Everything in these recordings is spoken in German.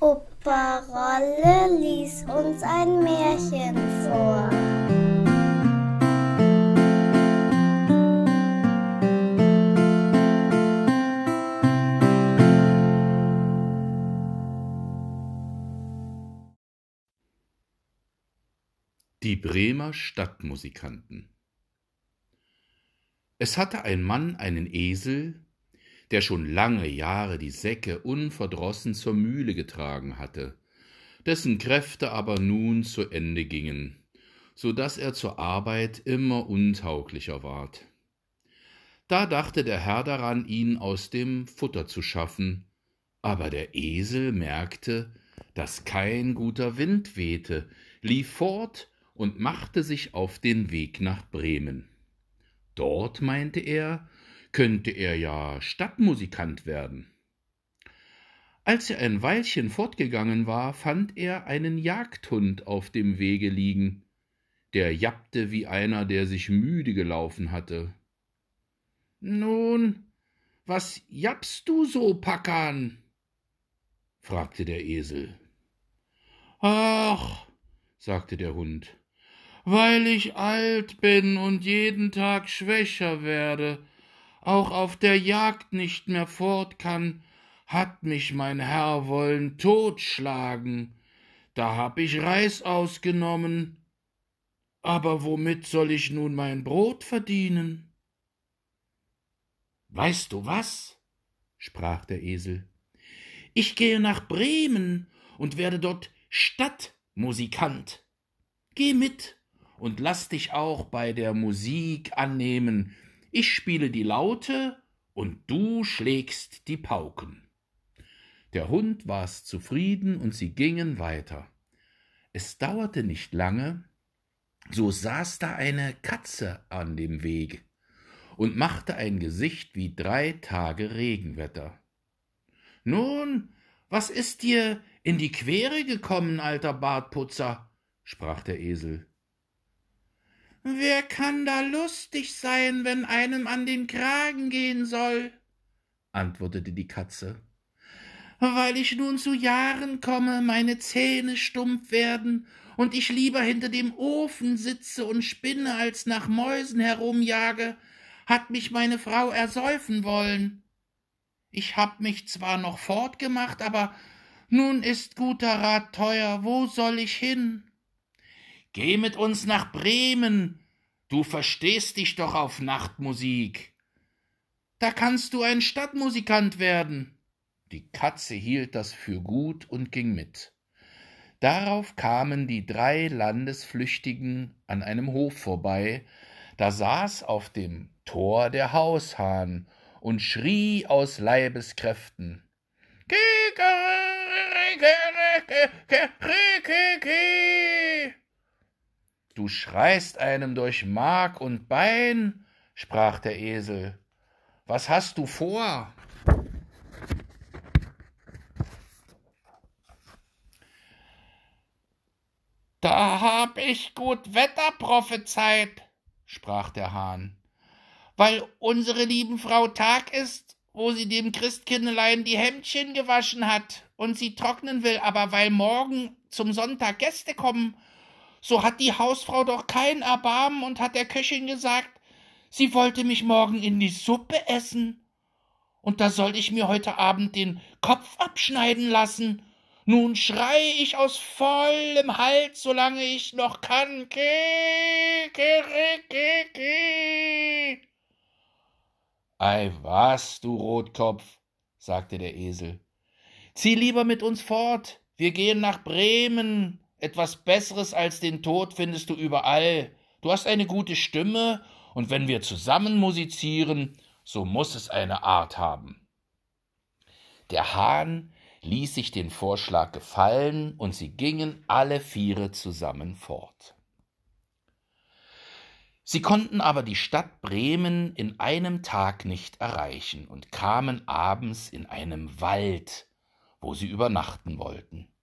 Opa Rolle lies uns ein Märchen vor. Die Bremer Stadtmusikanten Es hatte ein Mann einen Esel, der schon lange Jahre die Säcke unverdrossen zur Mühle getragen hatte, dessen Kräfte aber nun zu Ende gingen, so dass er zur Arbeit immer untauglicher ward. Da dachte der Herr daran, ihn aus dem Futter zu schaffen, aber der Esel merkte, dass kein guter Wind wehte, lief fort und machte sich auf den Weg nach Bremen. Dort, meinte er, könnte er ja Stadtmusikant werden. Als er ein Weilchen fortgegangen war, fand er einen Jagdhund auf dem Wege liegen. Der jappte wie einer, der sich müde gelaufen hatte. Nun, was jappst du so, Packan? fragte der Esel. Ach, sagte der Hund, weil ich alt bin und jeden Tag schwächer werde, auch auf der Jagd nicht mehr fort kann, hat mich mein Herr wollen totschlagen. Da hab ich Reis ausgenommen. Aber womit soll ich nun mein Brot verdienen? Weißt du was? sprach der Esel. Ich gehe nach Bremen und werde dort Stadtmusikant. Geh mit und lass dich auch bei der Musik annehmen. Ich spiele die Laute und du schlägst die Pauken. Der Hund war's zufrieden und sie gingen weiter. Es dauerte nicht lange, so saß da eine Katze an dem Weg und machte ein Gesicht wie drei Tage Regenwetter. Nun, was ist dir in die Quere gekommen, alter Bartputzer? sprach der Esel. Wer kann da lustig sein, wenn einem an den Kragen gehen soll? antwortete die Katze. Weil ich nun zu Jahren komme, meine Zähne stumpf werden und ich lieber hinter dem Ofen sitze und spinne, als nach Mäusen herumjage, hat mich meine Frau ersäufen wollen. Ich hab mich zwar noch fortgemacht, aber nun ist guter Rat teuer, wo soll ich hin? Geh mit uns nach Bremen. Du verstehst dich doch auf Nachtmusik. Da kannst du ein Stadtmusikant werden. Die Katze hielt das für gut und ging mit. Darauf kamen die drei Landesflüchtigen an einem Hof vorbei, da saß auf dem Tor der Haushahn und schrie aus Leibeskräften. Du schreist einem durch Mark und Bein, sprach der Esel. Was hast du vor? Da hab ich gut Wetter prophezeit, sprach der Hahn, weil unsere lieben Frau Tag ist, wo sie dem Christkindlein die Hemdchen gewaschen hat und sie trocknen will, aber weil morgen zum Sonntag Gäste kommen, so hat die Hausfrau doch kein Erbarmen und hat der Köchin gesagt, sie wollte mich morgen in die Suppe essen. Und da soll ich mir heute Abend den Kopf abschneiden lassen. Nun schrei ich aus vollem Hals, solange ich noch kann. Ke, ke, ke, ke. Ei was, du Rotkopf, sagte der Esel. Zieh lieber mit uns fort, wir gehen nach Bremen, etwas Besseres als den Tod findest du überall. Du hast eine gute Stimme, und wenn wir zusammen musizieren, so muss es eine Art haben. Der Hahn ließ sich den Vorschlag gefallen, und sie gingen alle viere zusammen fort. Sie konnten aber die Stadt Bremen in einem Tag nicht erreichen und kamen abends in einem Wald, wo sie übernachten wollten.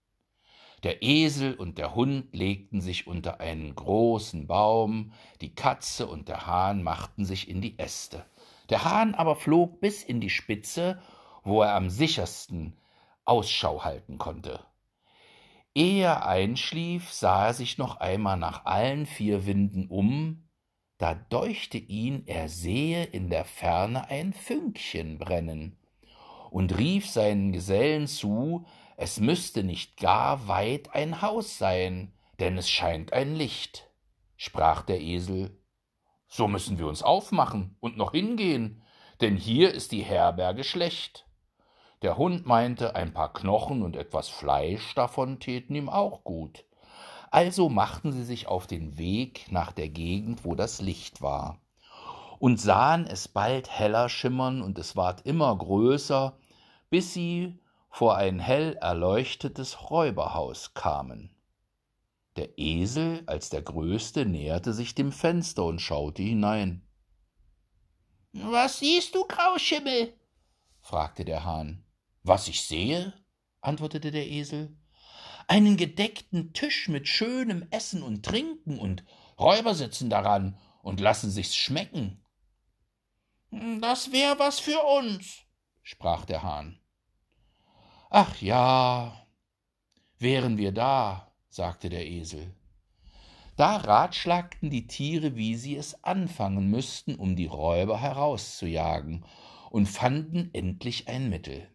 Der Esel und der Hund legten sich unter einen großen Baum, die Katze und der Hahn machten sich in die Äste. Der Hahn aber flog bis in die Spitze, wo er am sichersten Ausschau halten konnte. Ehe er einschlief, sah er sich noch einmal nach allen vier Winden um, da deuchte ihn, er sehe in der Ferne ein Fünkchen brennen, und rief seinen Gesellen zu, es müsste nicht gar weit ein Haus sein, denn es scheint ein Licht. Sprach der Esel, so müssen wir uns aufmachen und noch hingehen, denn hier ist die Herberge schlecht. Der Hund meinte, ein paar Knochen und etwas Fleisch davon täten ihm auch gut. Also machten sie sich auf den Weg nach der Gegend, wo das Licht war, und sahen es bald heller schimmern, und es ward immer größer, bis sie vor ein hell erleuchtetes Räuberhaus kamen. Der Esel als der Größte näherte sich dem Fenster und schaute hinein. Was siehst du, Grauschimmel? fragte der Hahn. Was ich sehe, antwortete der Esel, einen gedeckten Tisch mit schönem Essen und Trinken und Räuber sitzen daran und lassen sich's schmecken. Das wär was für uns, sprach der Hahn. Ach ja, wären wir da, sagte der Esel. Da ratschlagten die Tiere, wie sie es anfangen müssten, um die Räuber herauszujagen, und fanden endlich ein Mittel.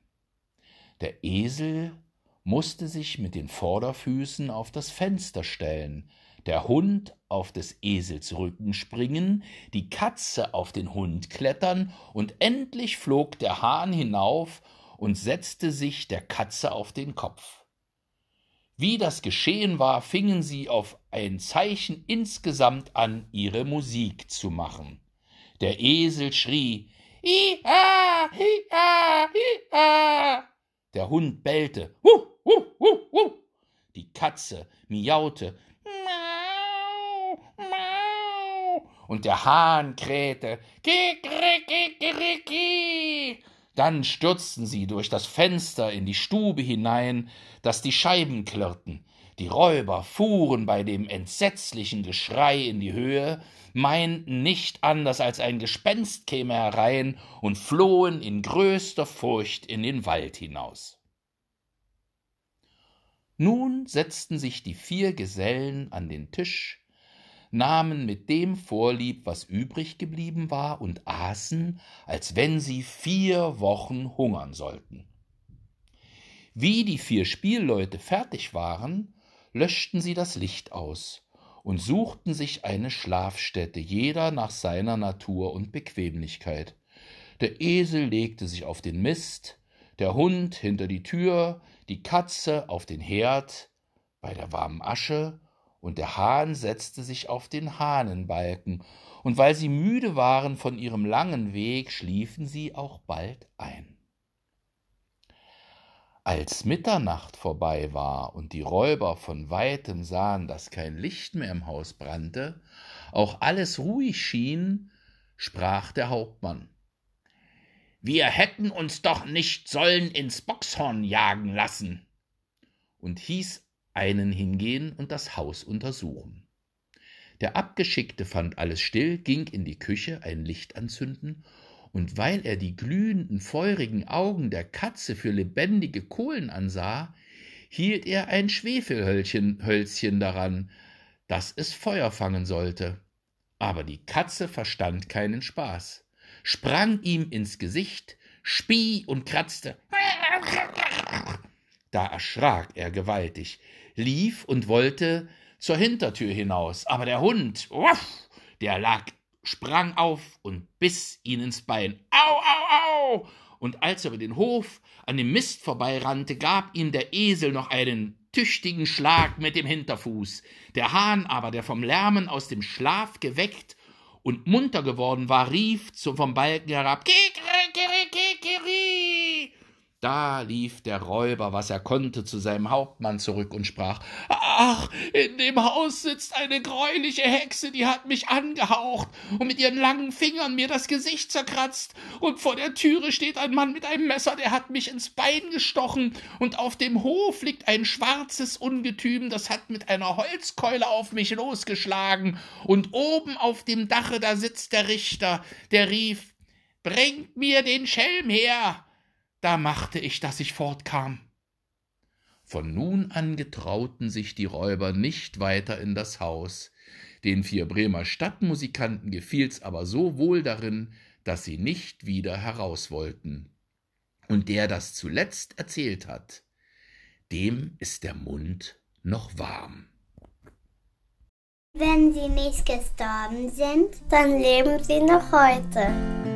Der Esel musste sich mit den Vorderfüßen auf das Fenster stellen, der Hund auf des Esels Rücken springen, die Katze auf den Hund klettern, und endlich flog der Hahn hinauf und setzte sich der Katze auf den Kopf. Wie das geschehen war, fingen sie auf ein Zeichen insgesamt an, ihre Musik zu machen. Der Esel schrie Iha, Iha, Iha. Der Hund bellte. Hu, hu, hu, hu. Die Katze miaute. Mau, mau. Und der Hahn krähte. Kikrikikiriki. Dann stürzten sie durch das Fenster in die Stube hinein, dass die Scheiben klirrten. Die Räuber fuhren bei dem entsetzlichen Geschrei in die Höhe, meinten nicht anders als ein Gespenst käme herein und flohen in größter Furcht in den Wald hinaus. Nun setzten sich die vier Gesellen an den Tisch, nahmen mit dem vorlieb, was übrig geblieben war, und aßen, als wenn sie vier Wochen hungern sollten. Wie die vier Spielleute fertig waren, löschten sie das Licht aus und suchten sich eine Schlafstätte, jeder nach seiner Natur und Bequemlichkeit. Der Esel legte sich auf den Mist, der Hund hinter die Tür, die Katze auf den Herd bei der warmen Asche, und der Hahn setzte sich auf den Hahnenbalken, und weil sie müde waren von ihrem langen Weg, schliefen sie auch bald ein. Als Mitternacht vorbei war und die Räuber von weitem sahen, dass kein Licht mehr im Haus brannte, auch alles ruhig schien, sprach der Hauptmann. Wir hätten uns doch nicht sollen ins Boxhorn jagen lassen, und hieß einen hingehen und das Haus untersuchen. Der Abgeschickte fand alles still, ging in die Küche ein Licht anzünden und weil er die glühenden, feurigen Augen der Katze für lebendige Kohlen ansah, hielt er ein Schwefelhölzchen Hölzchen daran, dass es Feuer fangen sollte. Aber die Katze verstand keinen Spaß, sprang ihm ins Gesicht, spie und kratzte. Da erschrak er gewaltig, lief und wollte zur Hintertür hinaus, aber der Hund, uff, der lag sprang auf und biss ihn ins Bein. Au, au, au! Und als er über den Hof an dem Mist vorbeirannte, gab ihm der Esel noch einen tüchtigen Schlag mit dem Hinterfuß. Der Hahn aber, der vom Lärmen aus dem Schlaf geweckt und munter geworden war, rief vom Balken herab: kikri! Da lief der Räuber, was er konnte, zu seinem Hauptmann zurück und sprach Ach, in dem Haus sitzt eine greuliche Hexe, die hat mich angehaucht und mit ihren langen Fingern mir das Gesicht zerkratzt, und vor der Türe steht ein Mann mit einem Messer, der hat mich ins Bein gestochen, und auf dem Hof liegt ein schwarzes Ungetüm, das hat mit einer Holzkeule auf mich losgeschlagen, und oben auf dem Dache da sitzt der Richter, der rief Bringt mir den Schelm her da machte ich, dass ich fortkam. Von nun an getrauten sich die Räuber nicht weiter in das Haus. Den vier Bremer Stadtmusikanten gefiel's aber so wohl darin, dass sie nicht wieder heraus wollten. Und der das zuletzt erzählt hat, dem ist der Mund noch warm. Wenn sie nicht gestorben sind, dann leben sie noch heute.